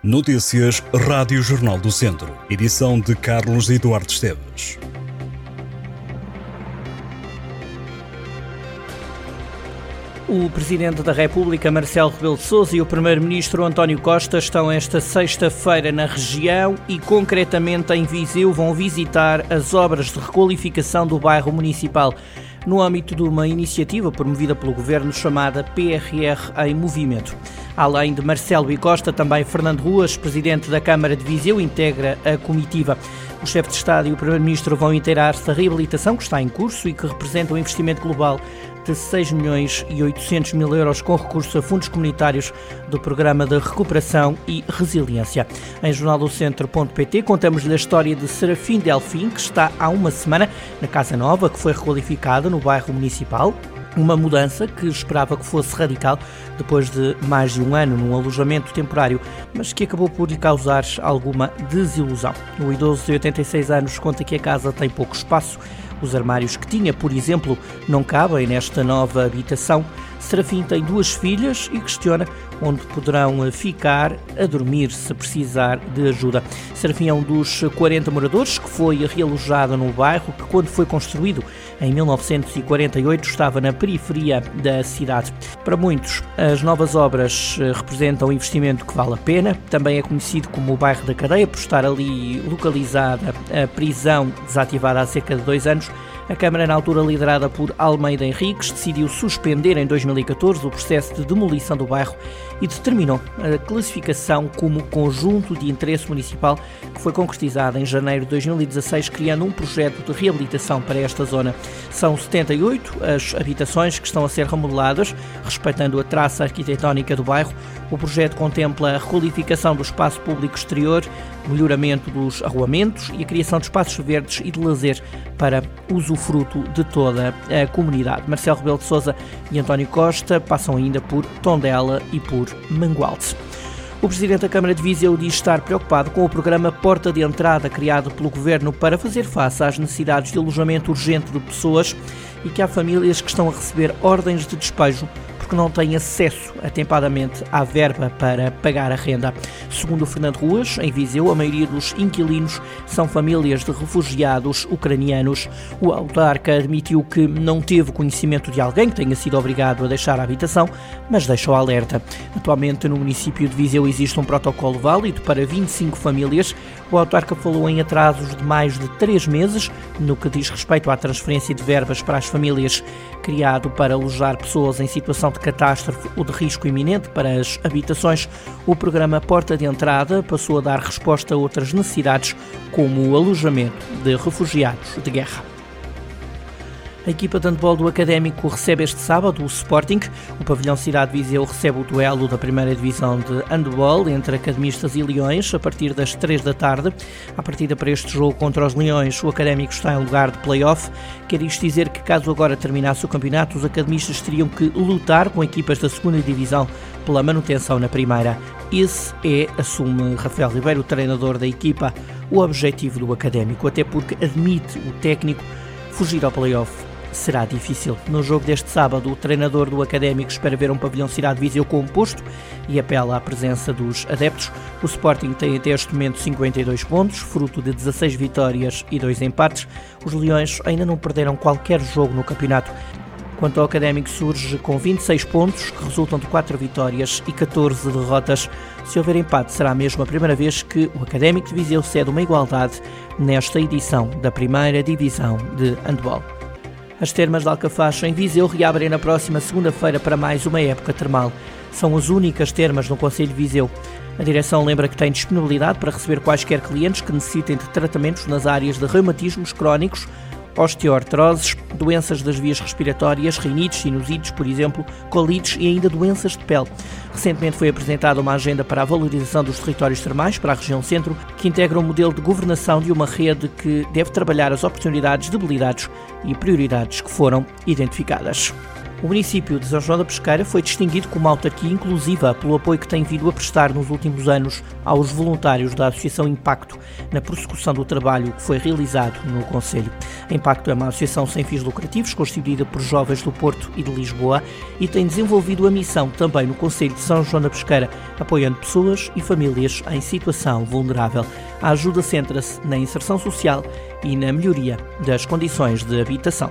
Notícias Rádio Jornal do Centro. Edição de Carlos Eduardo Esteves. O Presidente da República, Marcelo Rebelo de Sousa, e o Primeiro-Ministro António Costa estão esta sexta-feira na região e, concretamente, em Viseu, vão visitar as obras de requalificação do bairro municipal no âmbito de uma iniciativa promovida pelo Governo chamada PRR em Movimento. Além de Marcelo e Costa, também Fernando Ruas, Presidente da Câmara de Viseu, integra a comitiva. O chefe de Estado e o Primeiro-Ministro vão inteirar-se da reabilitação que está em curso e que representa um investimento global de 6 milhões e 800 mil euros com recursos a fundos comunitários do Programa de Recuperação e Resiliência. Em jornaldocentro.pt contamos-lhe a história de Serafim Delfim, que está há uma semana na Casa Nova, que foi requalificada no bairro municipal. Uma mudança que esperava que fosse radical depois de mais de um ano num alojamento temporário, mas que acabou por lhe causar alguma desilusão. O idoso de 86 anos conta que a casa tem pouco espaço os armários que tinha, por exemplo, não cabem nesta nova habitação. Serafim tem duas filhas e questiona onde poderão ficar a dormir se precisar de ajuda. Serafim é um dos 40 moradores que foi realojado no bairro que, quando foi construído em 1948, estava na periferia da cidade. Para muitos, as novas obras eh, representam um investimento que vale a pena. Também é conhecido como o bairro da Cadeia por estar ali localizada a prisão desativada há cerca de dois anos a Câmara, na altura liderada por Almeida Henriques, decidiu suspender em 2014 o processo de demolição do bairro e determinou a classificação como conjunto de interesse municipal que foi concretizada em janeiro de 2016, criando um projeto de reabilitação para esta zona. São 78 as habitações que estão a ser remodeladas, respeitando a traça arquitetónica do bairro. O projeto contempla a requalificação do espaço público exterior, melhoramento dos arruamentos e a criação de espaços verdes e de lazer para usufruto de toda a comunidade. Marcelo Rebelo de Sousa e António Costa passam ainda por Tondela e por Mangualde. O Presidente da Câmara de Viseu diz estar preocupado com o programa Porta de Entrada criado pelo Governo para fazer face às necessidades de alojamento urgente de pessoas e que há famílias que estão a receber ordens de despejo porque não têm acesso atempadamente à verba para pagar a renda. Segundo Fernando Ruas, em Viseu, a maioria dos inquilinos são famílias de refugiados ucranianos. O autarca admitiu que não teve conhecimento de alguém que tenha sido obrigado a deixar a habitação, mas deixou alerta. Atualmente, no município de Viseu existe um protocolo válido para 25 famílias. O autarca falou em atrasos de mais de três meses no que diz respeito à transferência de verbas para as famílias, criado para alojar pessoas em situação de de catástrofe ou de risco iminente para as habitações, o programa Porta de Entrada passou a dar resposta a outras necessidades, como o alojamento de refugiados de guerra. A equipa de handball do Académico recebe este sábado o Sporting. O pavilhão Cidade Viseu recebe o duelo da primeira divisão de handball entre academistas e Leões a partir das 3 da tarde. A partida para este jogo contra os Leões, o Académico está em lugar de play-off. Quer isto dizer que caso agora terminasse o campeonato, os academistas teriam que lutar com equipas da segunda divisão pela manutenção na primeira. Esse é, assume Rafael Ribeiro, treinador da equipa, o objetivo do Académico, até porque admite o técnico fugir ao play-off será difícil. No jogo deste sábado, o treinador do Académico espera ver um pavilhão Cidade Viseu composto e apela à presença dos adeptos. O Sporting tem até este momento 52 pontos, fruto de 16 vitórias e 2 empates. Os Leões ainda não perderam qualquer jogo no campeonato. Quanto ao Académico, surge com 26 pontos, que resultam de 4 vitórias e 14 derrotas. Se houver empate, será mesmo a primeira vez que o Académico de Viseu cede uma igualdade nesta edição da primeira divisão de handball. As termas de Alcafaz em Viseu reabrem na próxima segunda-feira para mais uma época termal. São as únicas termas no Conselho de Viseu. A direção lembra que tem disponibilidade para receber quaisquer clientes que necessitem de tratamentos nas áreas de reumatismos crónicos, osteoartroses, doenças das vias respiratórias, rinites, sinusites, por exemplo, colites e ainda doenças de pele. Recentemente foi apresentada uma agenda para a valorização dos territórios termais para a região centro, que integra um modelo de governação de uma rede que deve trabalhar as oportunidades, debilidades e prioridades que foram identificadas. O município de São João da Pesqueira foi distinguido como autarquia inclusiva pelo apoio que tem vindo a prestar nos últimos anos aos voluntários da Associação Impacto na prossecução do trabalho que foi realizado no Conselho. Impacto é uma associação sem fins lucrativos constituída por jovens do Porto e de Lisboa e tem desenvolvido a missão também no Conselho de São João da Pesqueira, apoiando pessoas e famílias em situação vulnerável. A ajuda centra-se na inserção social e na melhoria das condições de habitação.